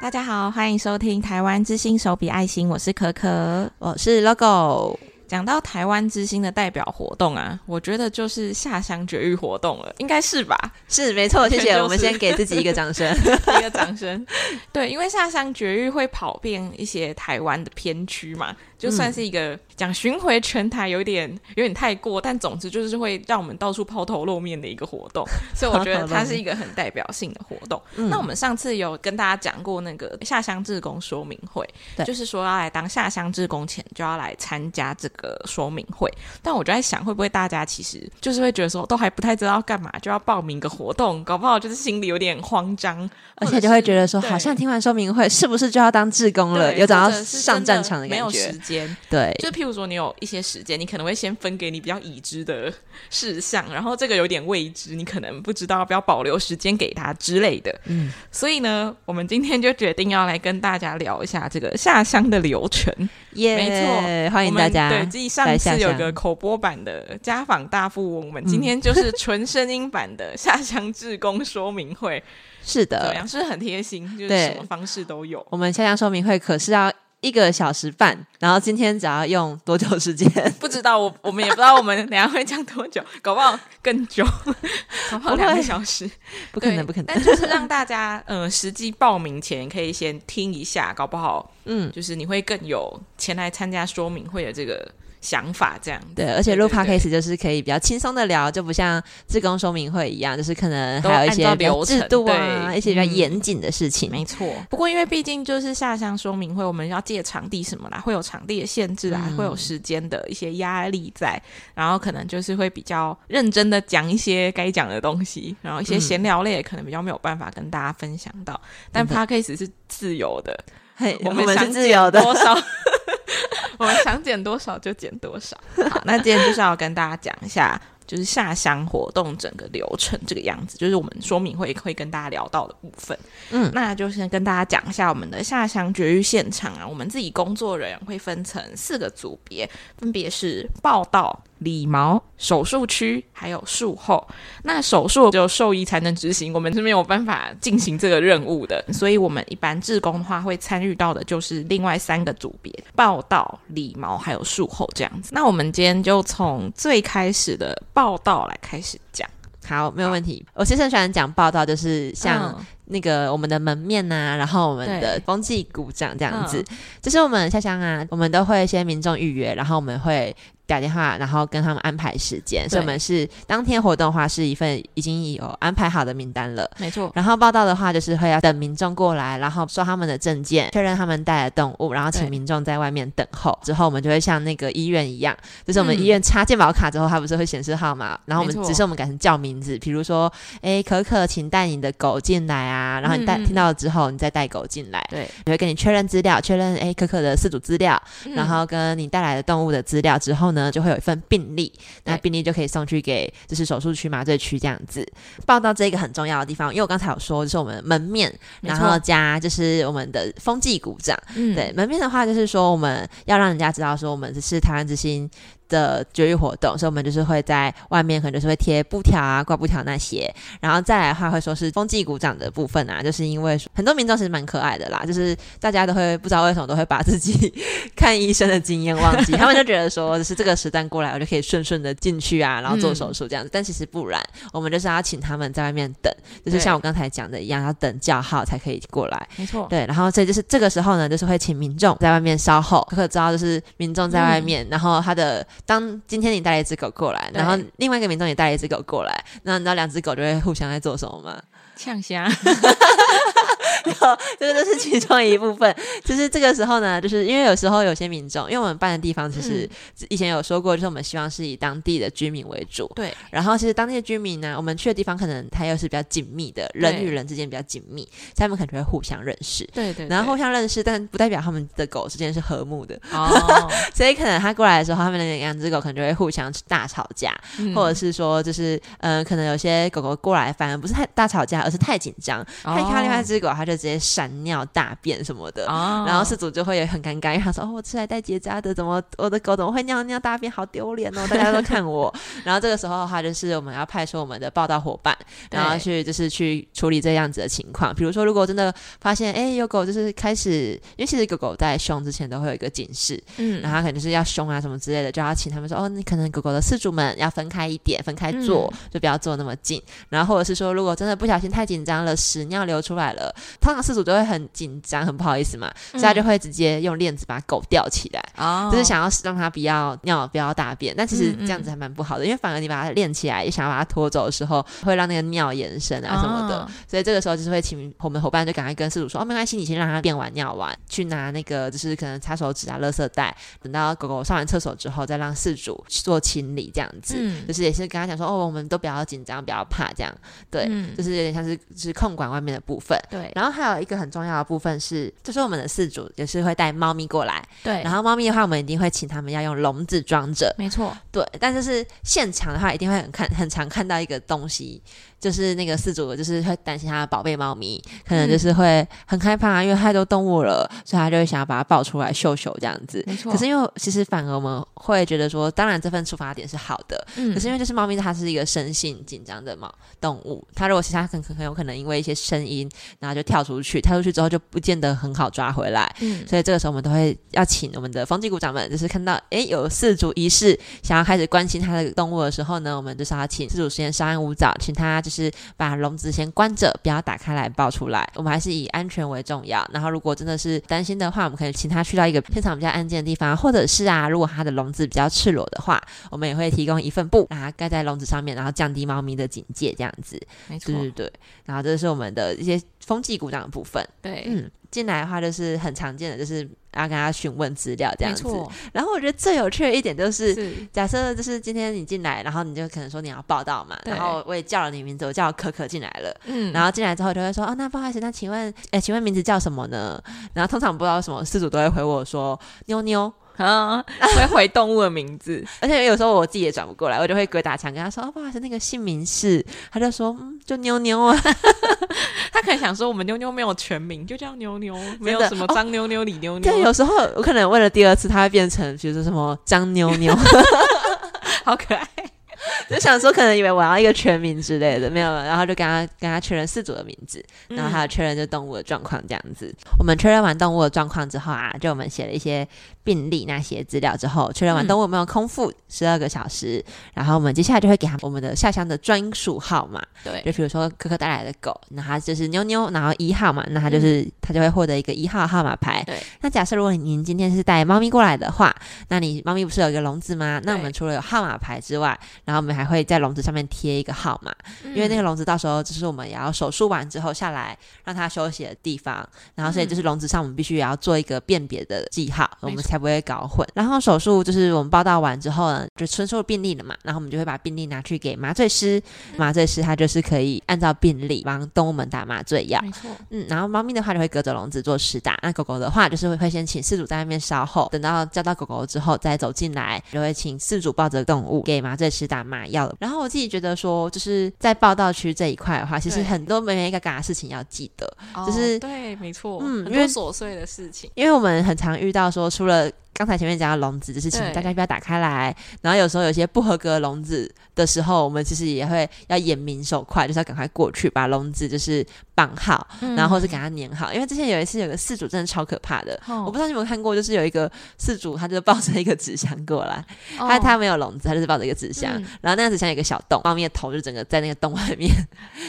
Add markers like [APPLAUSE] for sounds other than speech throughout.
大家好，欢迎收听台湾之星手笔爱心，我是可可，我是 Logo。讲到台湾之星的代表活动啊，我觉得就是下乡绝育活动了，应该是吧？是，没错，谢谢。就是、我们先给自己一个掌声，[LAUGHS] 一个掌声。对，因为下乡绝育会跑遍一些台湾的偏区嘛。就算是一个讲巡回全台有点 [LAUGHS] 有点太过，但总之就是会让我们到处抛头露面的一个活动，[LAUGHS] 所以我觉得它是一个很代表性的活动。那我们上次有跟大家讲过那个下乡志工说明会，就是说要来当下乡志工前就要来参加这个说明会。但我就在想，会不会大家其实就是会觉得说，都还不太知道干嘛，就要报名个活动，搞不好就是心里有点慌张，而且就会觉得说，好像听完说明会是不是就要当志工了，有找到上战场的感觉。对，就譬如说你有一些时间，你可能会先分给你比较已知的事项，然后这个有点未知，你可能不知道要不要保留时间给他之类的。嗯，所以呢，我们今天就决定要来跟大家聊一下这个下乡的流程。耶，没错，欢迎大家。对，继上次有个口播版的家访大富翁，我们今天就是纯声音版的下乡志工说明会。是的，这样是很贴心？就是什么方式都有。我们下乡说明会可是要。一个小时半，然后今天只要用多久时间？[LAUGHS] 不知道，我我们也不知道，我们等下会讲多久，搞不好更久，[LAUGHS] 搞不好两个小时，不可能，[LAUGHS] 不可能。但就是让大家，呃，实际报名前可以先听一下，搞不好，嗯，就是你会更有前来参加说明会的这个。想法这样对，而且录 podcast 就是可以比较轻松的聊，就不像自工说明会一样，就是可能还有一些流程度啊，一些比较严谨的事情。没错，不过因为毕竟就是下乡说明会，我们要借场地什么啦，会有场地的限制啊，会有时间的一些压力在，然后可能就是会比较认真的讲一些该讲的东西，然后一些闲聊类可能比较没有办法跟大家分享到。但 podcast 是自由的，嘿，我们是自由的多少？[LAUGHS] 我们想减多少就减多少。好，那今天就是要跟大家讲一下，就是下乡活动整个流程这个样子，就是我们说明会会跟大家聊到的部分。嗯，那就先跟大家讲一下我们的下乡绝育现场啊，我们自己工作人员会分成四个组别，分别是报道。理毛、手术区还有术后，那手术只有兽医才能执行，我们是没有办法进行这个任务的。所以，我们一般志工的话会参与到的就是另外三个组别：报道、理毛还有术后这样子。那我们今天就从最开始的报道来开始讲。好，没有问题。我其实很喜欢讲报道，就是像那个我们的门面呐、啊，然后我们的风纪鼓掌这样子。就是我们下乡啊，我们都会先民众预约，然后我们会。打电话，然后跟他们安排时间。所以我们是当天活动的话，是一份已经有安排好的名单了。没错。然后报道的话，就是会要等民众过来，然后收他们的证件，确认他们带来的动物，然后请民众在外面等候。之后我们就会像那个医院一样，就是我们医院插健保卡之后，它不是会显示号码？然后我们只是我们改成叫名字，比如说，哎，可可，请带你的狗进来啊。然后你带听到了之后，你再带狗进来。对。你会跟你确认资料，确认哎可可的饲主资料，然后跟你带来的动物的资料之后呢，就会有一份病历，那病历就可以送去给就是手术区麻醉区这样子。报到这个很重要的地方，因为我刚才有说，就是我们门面，然后加就是我们的风纪股长。嗯，对，门面的话就是说我们要让人家知道说我们只是台湾之星的绝育活动，所以我们就是会在外面，可能就是会贴布条啊、挂布条那些，然后再来的话会说是风纪股掌的部分啊，就是因为很多民众其实蛮可爱的啦，就是大家都会不知道为什么都会把自己 [LAUGHS] 看医生的经验忘记，他们就觉得说就是这个时段过来，我就可以顺顺的进去啊，然后做手术这样子，但其实不然，我们就是要请他们在外面等，就是像我刚才讲的一样，要等叫号才可以过来，没错，对，然。后所以就是这个时候呢，就是会请民众在外面稍候，可可知道就是民众在外面，然。后他的。当今天你带了一只狗过来，然后另外一个民众也带了一只狗过来，那你知道两只狗就会互相在做什么吗？呛虾。[LAUGHS] 然 [LAUGHS] 后这个都是其中一部分，就是这个时候呢，就是因为有时候有些民众，因为我们办的地方其实以前有说过，就是我们希望是以当地的居民为主。对。然后其实当地的居民呢，我们去的地方可能他又是比较紧密的，人与人之间比较紧密，所以他们可能会互相认识。对，对对。然后互相认识，但不代表他们的狗之间是和睦的。哦。[LAUGHS] 所以可能他过来的时候，他们的两只狗可能就会互相大吵架，嗯、或者是说，就是嗯、呃，可能有些狗狗过来反而不是太大吵架，而是太紧张。看到另外一只狗，他就。就直接闪尿大便什么的，哦、然后事主就会很尴尬，因为他说：“哦，我是来带结扎的，怎么我的狗怎么会尿尿大便，好丢脸哦！大家都看我。[LAUGHS] ”然后这个时候的话，就是我们要派出我们的报道伙伴，然后去就是去处理这样子的情况。比如说，如果真的发现哎有狗就是开始，因为其实狗狗在凶之前都会有一个警示，嗯，然后他可能就是要凶啊什么之类的，就要请他们说：“哦，你可能狗狗的饲主们要分开一点，分开坐，嗯、就不要坐那么近。”然后或者是说，如果真的不小心太紧张了，屎尿流出来了，通常饲主都会很紧张，很不好意思嘛，所以他就会直接用链子把狗吊起来，嗯、就是想要让它不要尿、不要大便。但其实这样子还蛮不好的，因为反而你把它链起来，也想要把它拖走的时候，会让那个尿延伸啊什么的。哦、所以这个时候就是会请我们伙伴就赶快跟饲主说：“哦，没关系，你先让它便完尿完，去拿那个就是可能擦手指啊、垃圾袋，等到狗狗上完厕所之后，再让饲主去做清理，这样子。嗯、就是也是跟他讲说：哦，我们都不要紧张，不要怕，这样对，嗯、就是有点像是就是控管外面的部分。对，然后还有一个很重要的部分是，就是我们的饲主也是会带猫咪过来。对，然后猫咪的话，我们一定会请他们要用笼子装着。没错，对，但是是现场的话，一定会很看很常看到一个东西。就是那个饲主，就是会担心他的宝贝猫咪，可能就是会很害怕，因为太多动物了，所以他就会想要把它抱出来秀秀这样子。没错。可是因为其实反而我们会觉得说，当然这份出发点是好的，嗯。可是因为就是猫咪它是一个生性紧张的猫动物，它如果其他很很有可能因为一些声音，然后就跳出去，跳出去之后就不见得很好抓回来。嗯。所以这个时候我们都会要请我们的风纪股长们，就是看到哎有饲主疑似想要开始关心他的动物的时候呢，我们就是要请饲主先稍安勿躁，请他。就是把笼子先关着，不要打开来抱出来。我们还是以安全为重要。然后，如果真的是担心的话，我们可以请他去到一个现场比较安静的地方，或者是啊，如果他的笼子比较赤裸的话，我们也会提供一份布，把它盖在笼子上面，然后降低猫咪的警戒，这样子。没错，对对对。然后，这是我们的一些风纪鼓掌的部分。对，嗯。进来的话，就是很常见的，就是要跟他询问资料这样子。然后我觉得最有趣的一点就是，是假设就是今天你进来，然后你就可能说你要报道嘛，然后我也叫了你名字，我叫可可进来了。嗯。然后进来之后就会说，哦，那不好意思，那请问，哎，请问名字叫什么呢？然后通常不知道什么，失主都会回我说妞妞。啊，会回动物的名字，[LAUGHS] 而且有时候我自己也转不过来，我就会鬼打墙跟他说：“哦，不好意思，那个姓名是。”他就说：“嗯，就妞妞啊。[LAUGHS] ”他可能想说我们妞妞没有全名，就叫妞妞，[LAUGHS] 没有什么张妞妞、李妞妞。对，有时候我可能问了第二次，他会变成比如说什么张妞妞，好可爱。[LAUGHS] 就想说，可能以为我要一个全名之类的，没有了，然后就跟他跟他确认四组的名字，然后还有确认这动物的状况这样子。嗯、我们确认完动物的状况之后啊，就我们写了一些病历那些资料之后，确认完动物有没有空腹十二个小时，嗯、然后我们接下来就会给他我们的下乡的专属号码。对，就比如说可可带来的狗，那它就是妞妞，然后一号嘛，那它就是它、嗯、就会获得一个一号号码牌。对，那假设如果您今天是带猫咪过来的话，那你猫咪不是有一个笼子吗？那我们除了有号码牌之外，然后我们还还会在笼子上面贴一个号码，因为那个笼子到时候就是我们也要手术完之后下来让它休息的地方，然后所以就是笼子上我们必须也要做一个辨别的记号，我们才不会搞混。然后手术就是我们报道完之后呢，就出出病例了嘛，然后我们就会把病例拿去给麻醉师，麻醉师他就是可以按照病例帮动物们打麻醉药。没错，嗯，然后猫咪的话就会隔着笼子做施打，那狗狗的话就是会会先请饲主在那边稍后，等到叫到狗狗之后再走进来，就会请饲主抱着动物给麻醉师打麻药。然后我自己觉得说，就是在报道区这一块的话，其实很多眉眉角角的事情要记得，就是、哦、对，没错，嗯，很多琐碎的事情，因为我们很常遇到说，除了刚才前面讲的笼子，就是请大家不要打开来。然后有时候有些不合格的笼子的时候，我们其实也会要眼明手快，就是要赶快过去把笼子就是绑好，嗯、然后或是给它粘好。因为之前有一次有个饲主真的超可怕的，哦、我不知道你有没有看过，就是有一个饲主他就抱着一个纸箱过来，哦、他他没有笼子，他就是抱着一个纸箱，嗯、然后那个纸箱有一个小洞，猫咪的头就整个在那个洞外面，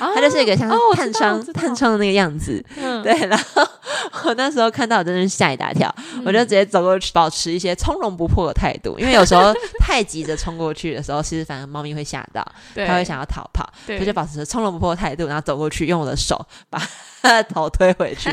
哦、它就是一个像探窗、哦、探窗的那个样子。嗯、对，然后 [LAUGHS] 我那时候看到我真的是吓一大跳，嗯、我就直接走过去，保持一些从容不迫的态度，因为有时候太急着冲过去的时候，其实反而猫咪会吓到，[LAUGHS] 它会想要逃跑，所以就保持着从容不迫的态度，然后走过去，用我的手把它的 [LAUGHS] 头推回去，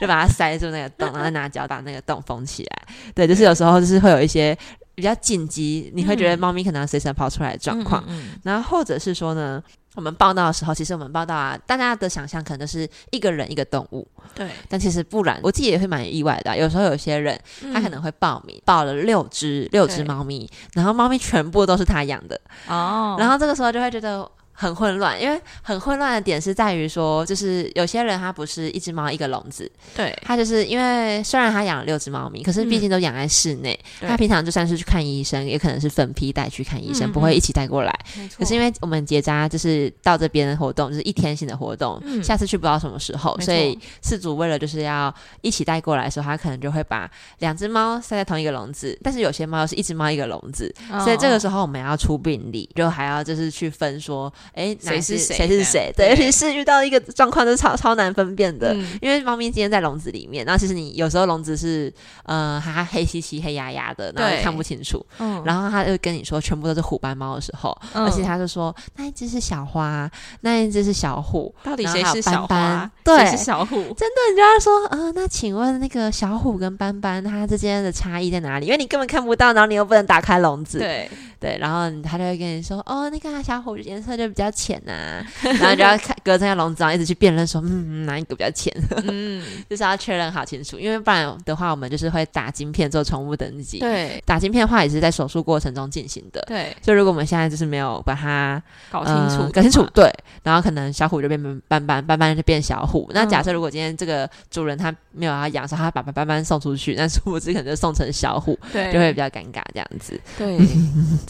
就把它塞住那个洞，然后拿脚把那个洞封起来。对，就是有时候就是会有一些比较紧急，你会觉得猫咪可能随时跑出来的状况，嗯嗯嗯，然后或者是说呢。我们报道的时候，其实我们报道啊，大家的想象可能都是一个人一个动物，对。但其实不然，我自己也会蛮意外的啊。有时候有些人他可能会报名报了六只六只猫咪，然后猫咪全部都是他养的哦。然后这个时候就会觉得很混乱，因为很混乱的点是在于说，就是有些人他不是一只猫一个笼子，对，他就是因为虽然他养了六只猫咪，可是毕竟都养在室内，嗯、他平常就算是去看医生，也可能是分批带去看医生，嗯、不会一起带过来。可是因为我们结扎就是到这边的活动，就是一天性的活动，嗯、下次去不知道什么时候，所以饲主为了就是要一起带过来的时候，他可能就会把两只猫塞在同一个笼子，但是有些猫是一只猫一个笼子，哦、所以这个时候我们要出病例，就还要就是去分说。哎，谁是谁是谁？对，尤其是遇到一个状况，是超超难分辨的。嗯、因为猫咪今天在笼子里面，然后其实你有时候笼子是，呃，它黑漆漆、黑压压的，然后看不清楚。嗯、然后他就跟你说全部都是虎斑猫的时候，嗯、而且他就说那一只是小花，那一只是小虎，到底谁是小花？对，谁是小虎？真的，你就要说，呃，那请问那个小虎跟斑斑它之间的差异在哪里？因为你根本看不到，然后你又不能打开笼子。对。对，然后他就会跟你说，哦，那个小虎颜色就比较浅呐、啊，然后就要看隔着那笼子，然后一直去辨认说，嗯，哪一个比较浅？嗯，[LAUGHS] 就是要确认好清楚，因为不然的话，我们就是会打晶片做宠物登记。对，打晶片的话也是在手术过程中进行的。对，所以如果我们现在就是没有把它搞清楚，呃、搞清楚，对，然后可能小虎就变斑斑，斑斑就变小虎。嗯、那假设如果今天这个主人他没有要养，说他把斑斑送出去，那殊不知可能就送成小虎，对，就会比较尴尬这样子。对。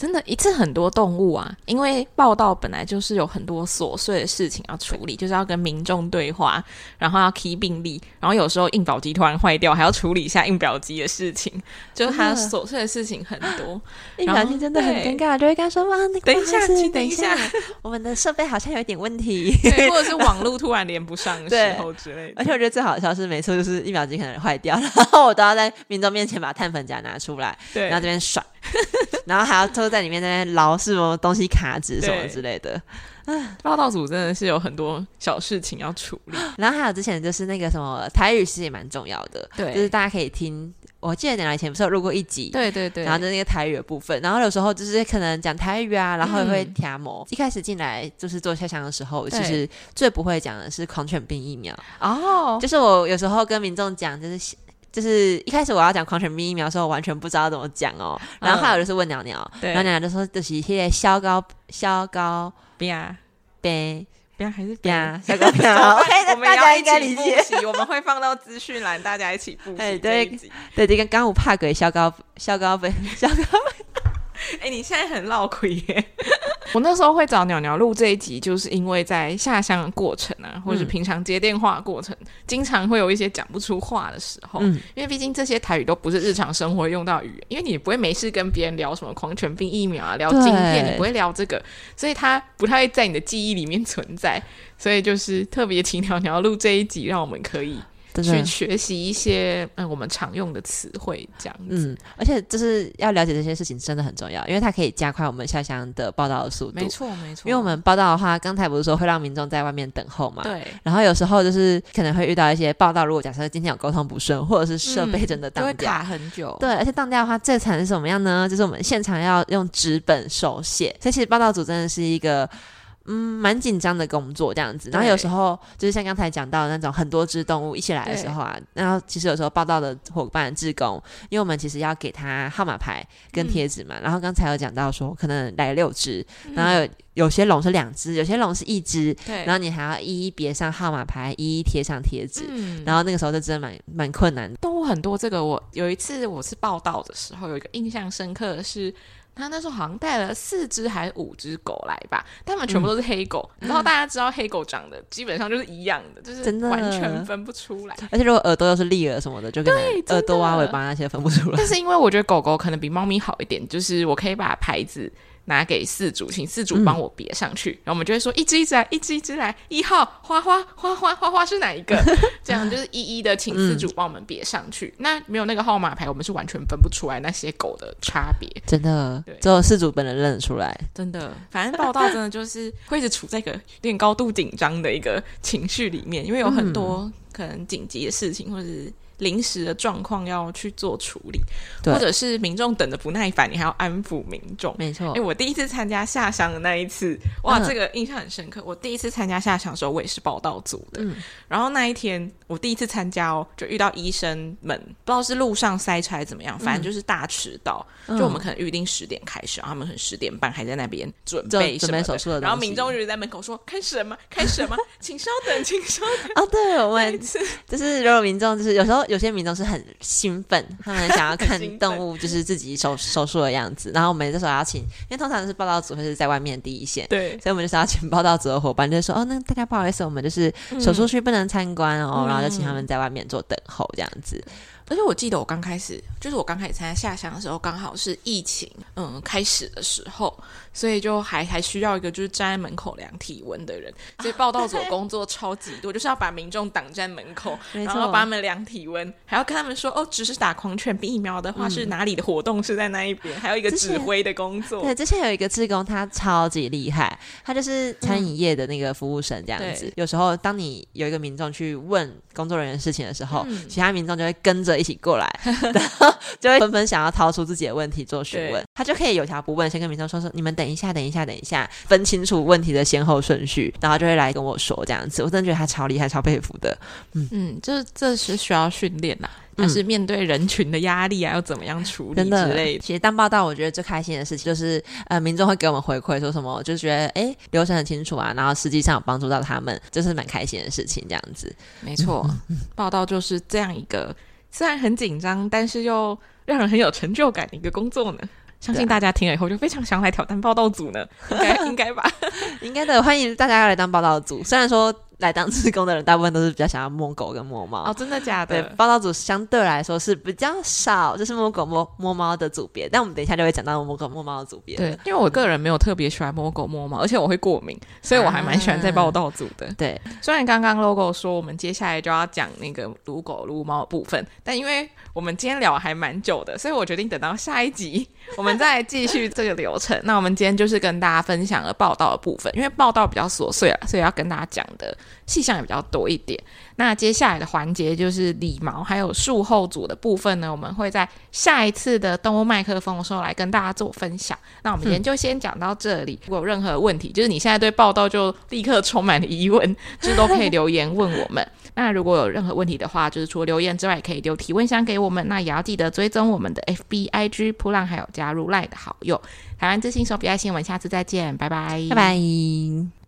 [LAUGHS] 真的，一次很多动物啊，因为报道本来就是有很多琐碎的事情要处理，就是要跟民众对话，然后要 key 病例，然后有时候印表机突然坏掉，还要处理一下印表机的事情，[LAUGHS] 就是它琐碎的事情很多。印表机真的很尴尬，就会跟他说：“哇，那等一下，请等一下，我们的设备好像有点问题，对，或者是网络突然连不上的时候 [LAUGHS] 之类的。”而且我觉得最好笑是，每次就是印表机可能坏掉，[LAUGHS] 然后我都要在民众面前把碳粉夹拿出来，对，然后这边甩。[LAUGHS] 然后还要偷在里面在那捞是什么东西卡纸什么之类的。报道组真的是有很多小事情要处理。[GASPS] 然后还有之前就是那个什么台语其实也蛮重要的，对，就是大家可以听。我记得两年前不是有录过一集，对对对，然后就那个台语的部分，然后有时候就是可能讲台语啊，然后也会听模。一开始进来就是做下乡的时候，其实最不会讲的是狂犬病疫苗哦，就是我有时候跟民众讲就是。就是一开始我要讲狂犬病疫苗的时候，我完全不知道怎么讲哦。然后后来我就是问鸟鸟，然后鸟鸟就说就是一些消高消高病啊病病还是病啊消高病。[LAUGHS] OK，我们大家应该理解。我们会放到资讯栏，大家一起复习。对对对，这个刚我怕鬼消高消高飞消高。哎、欸，你现在很闹亏耶！我那时候会找鸟鸟录这一集，就是因为在下乡的过程啊，或者是平常接电话的过程，嗯、经常会有一些讲不出话的时候。嗯，因为毕竟这些台语都不是日常生活用到语言，因为你不会没事跟别人聊什么狂犬病疫苗啊，聊晶片，你不会聊这个，所以它不太会在你的记忆里面存在。所以就是特别请鸟鸟录这一集，让我们可以。去学习一些嗯，我们常用的词汇这样子，嗯，而且就是要了解这些事情真的很重要，因为它可以加快我们下乡的报道的速度。没错，没错。因为我们报道的话，刚才不是说会让民众在外面等候嘛？对。然后有时候就是可能会遇到一些报道，如果假设今天有沟通不顺，或者是设备真的当掉，卡很久。对，而且当掉的话，最惨是什么样呢？就是我们现场要用纸本手写，所以其实报道组真的是一个。嗯，蛮紧张的工作这样子，然后有时候就是像刚才讲到的那种很多只动物一起来的时候啊，然后其实有时候报道的伙伴、志工，因为我们其实要给他号码牌跟贴纸嘛，然后刚才有讲到说可能来六只，然后有有些龙是两只，有些龙是一只，对，然后你还要一一别上号码牌，一一贴上贴纸，然后那个时候就真的蛮蛮困难的。动物很多，这个我有一次我是报道的时候，有一个印象深刻的是。他那时候好像带了四只还是五只狗来吧，他们全部都是黑狗。嗯、然后大家知道黑狗长得基本上就是一样的，就是完全分不出来。而且如果耳朵又是立耳什么的，就跟耳朵啊尾巴那些分不出来。但是因为我觉得狗狗可能比猫咪好一点，就是我可以把牌子。拿给四主，请四主帮我别上去，嗯、然后我们就会说一只一只来，一只一只来，一号花花花花花花是哪一个？[LAUGHS] 这样就是一一的请四主帮我们别上去。嗯、那没有那个号码牌，我们是完全分不出来那些狗的差别。真的，对只有四主本人认得出来。真的，反正报道真的就是会一直处在一个有点高度紧张的一个情绪里面，因为有很多可能紧急的事情，或者是。临时的状况要去做处理，或者是民众等的不耐烦，你还要安抚民众。没错。哎，我第一次参加下乡的那一次，哇，嗯、这个印象很深刻。我第一次参加下乡的时候，我也是报道组的。嗯、然后那一天我第一次参加哦，就遇到医生们，不知道是路上塞车还是怎么样，反正就是大迟到。嗯、就我们可能预定十点开始，然后他们可能十点半还在那边准备什么准备手术的，然后民众就在门口说：“开始了吗？开始了吗？[LAUGHS] 请稍等，请稍等。”哦，对，我们就是如果民众就是有时候有些民众是很兴奋，他们想要看动物就是自己 [LAUGHS] 手手术的样子，然后我们这时候要请，因为通常是报道组会是在外面第一线，对，所以我们就是要请报道组的伙伴，就是说哦，那大家不好意思，我们就是手术区不能参观哦，嗯、然后就请他们在外面做等候这样子。而且我记得我刚开始，就是我刚开始参加下乡的时候，刚好是疫情嗯开始的时候，所以就还还需要一个就是站在门口量体温的人。所以报道组工作超级多，[LAUGHS] 就是要把民众挡在门口，然后帮他们量体温，还要跟他们说哦，只是打狂犬病疫苗的话是哪里的活动是在那一边，还有一个指挥的工作。对，之前有一个志工，他超级厉害，他就是餐饮业的那个服务生这样子。有时候当你有一个民众去问工作人员事情的时候，其他民众就会跟着。一起过来，[LAUGHS] 然后就会纷纷想要掏出自己的问题做询问，他就可以有条不紊先跟民众说说，你们等一下，等一下，等一下，分清楚问题的先后顺序，然后就会来跟我说这样子。我真的觉得他超厉害，超佩服的。嗯嗯，就是这是需要训练呐，但是面对人群的压力啊，要怎么样处理之类的。其实当报道，我觉得最开心的事情就是，呃，民众会给我们回馈，说什么，就觉得哎，流程很清楚啊，然后实际上有帮助到他们，就是蛮开心的事情。这样子，没错，嗯、报道就是这样一个。虽然很紧张，但是又让人很有成就感的一个工作呢。[LAUGHS] 相信大家听了以后就非常想来挑战报道组呢，应该 [LAUGHS] 应该吧？应该的，欢迎大家要来当报道组。虽然说。来当志工的人，大部分都是比较想要摸狗跟摸猫哦，真的假的？对，报道组相对来说是比较少，就是摸狗摸摸猫的组别。但我们等一下就会讲到摸狗摸猫的组别。对，因为我个人没有特别喜欢摸狗摸猫，而且我会过敏，所以我还蛮喜欢在报道组的。啊、对，虽然刚刚 logo 说我们接下来就要讲那个撸狗撸猫的部分，但因为我们今天聊还蛮久的，所以我决定等到下一集我们再继续这个流程。那我们今天就是跟大家分享了报道的部分，因为报道比较琐碎了，所以要跟大家讲的细项也比较多一点。那接下来的环节就是理毛还有术后组的部分呢，我们会在下一次的动物麦克风的时候来跟大家做分享。那我们今天就先讲到这里。如果有任何问题，就是你现在对报道就立刻充满了疑问，就都可以留言问我们。那如果有任何问题的话，就是除了留言之外，可以留提问箱给我们。那也要记得追踪我们的 FB、IG、扑浪，还有加入 LINE 的好友。台湾之星手比爱心，我们下次再见，拜拜，拜拜。